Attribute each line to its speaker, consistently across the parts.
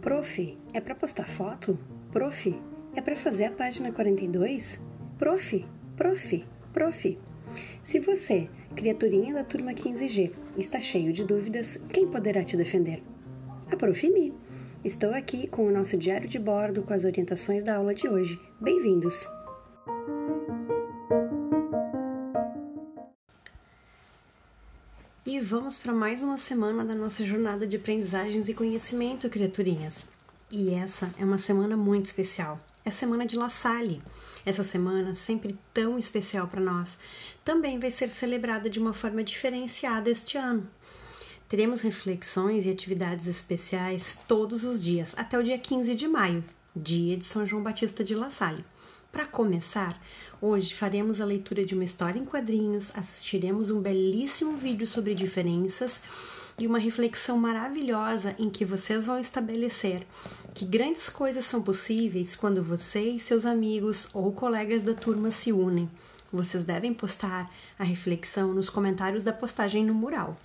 Speaker 1: Prof, é para postar foto? Prof, é para fazer a página 42? Prof, prof, prof. Se você, criaturinha da turma 15G, está cheio de dúvidas, quem poderá te defender? A Prof. Mi. Estou aqui com o nosso diário de bordo com as orientações da aula de hoje. Bem-vindos! E vamos para mais uma semana da nossa jornada de aprendizagens e conhecimento, criaturinhas. E essa é uma semana muito especial. É a semana de La Salle. Essa semana, sempre tão especial para nós, também vai ser celebrada de uma forma diferenciada este ano. Teremos reflexões e atividades especiais todos os dias, até o dia 15 de maio, dia de São João Batista de La Salle. Para começar, hoje faremos a leitura de uma história em quadrinhos, assistiremos um belíssimo vídeo sobre diferenças e uma reflexão maravilhosa em que vocês vão estabelecer que grandes coisas são possíveis quando você e seus amigos ou colegas da turma se unem. Vocês devem postar a reflexão nos comentários da postagem no mural.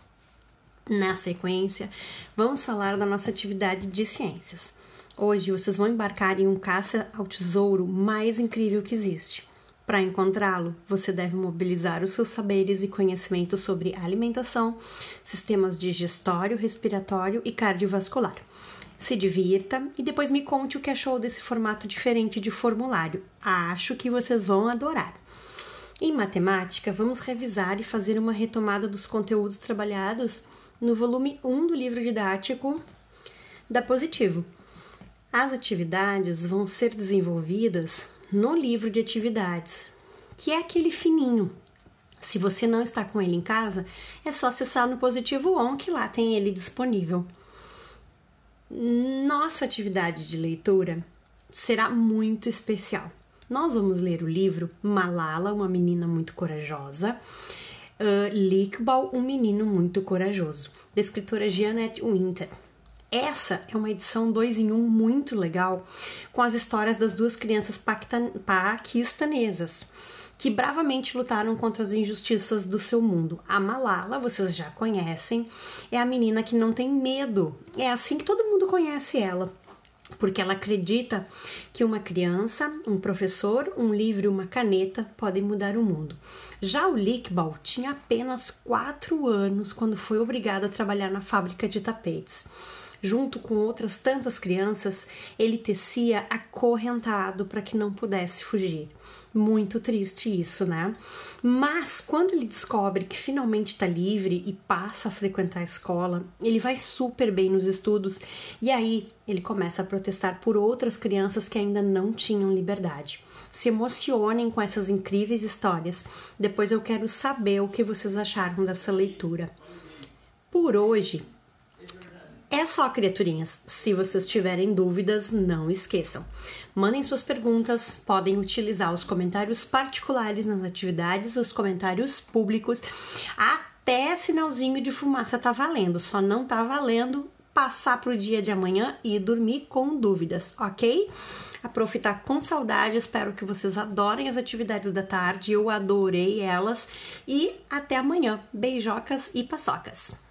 Speaker 1: Na sequência, vamos falar da nossa atividade de ciências. Hoje vocês vão embarcar em um caça ao tesouro mais incrível que existe. Para encontrá-lo, você deve mobilizar os seus saberes e conhecimentos sobre alimentação, sistemas digestório, respiratório e cardiovascular. Se divirta e depois me conte o que achou desse formato diferente de formulário. Acho que vocês vão adorar. Em matemática, vamos revisar e fazer uma retomada dos conteúdos trabalhados no volume 1 do livro didático da Positivo. As atividades vão ser desenvolvidas no livro de atividades, que é aquele fininho. Se você não está com ele em casa, é só acessar no Positivo On que lá tem ele disponível. Nossa atividade de leitura será muito especial. Nós vamos ler o livro Malala, uma menina muito corajosa, uh, Lickball, um menino muito corajoso, da escritora Jeanette Winter. Essa é uma edição 2 em 1 um muito legal, com as histórias das duas crianças paquistanesas que bravamente lutaram contra as injustiças do seu mundo. A Malala, vocês já conhecem, é a menina que não tem medo. É assim que todo mundo conhece ela porque ela acredita que uma criança, um professor, um livro e uma caneta podem mudar o mundo. Já o Lickball tinha apenas 4 anos quando foi obrigado a trabalhar na fábrica de tapetes junto com outras tantas crianças, ele tecia acorrentado para que não pudesse fugir. Muito triste isso, né? Mas quando ele descobre que finalmente está livre e passa a frequentar a escola, ele vai super bem nos estudos e aí ele começa a protestar por outras crianças que ainda não tinham liberdade. Se emocionem com essas incríveis histórias. Depois eu quero saber o que vocês acharam dessa leitura. Por hoje, é só, criaturinhas. Se vocês tiverem dúvidas, não esqueçam. Mandem suas perguntas, podem utilizar os comentários particulares nas atividades, os comentários públicos, até sinalzinho de fumaça tá valendo. Só não tá valendo passar pro dia de amanhã e dormir com dúvidas, ok? A prof tá com saudade, espero que vocês adorem as atividades da tarde, eu adorei elas e até amanhã. Beijocas e paçocas!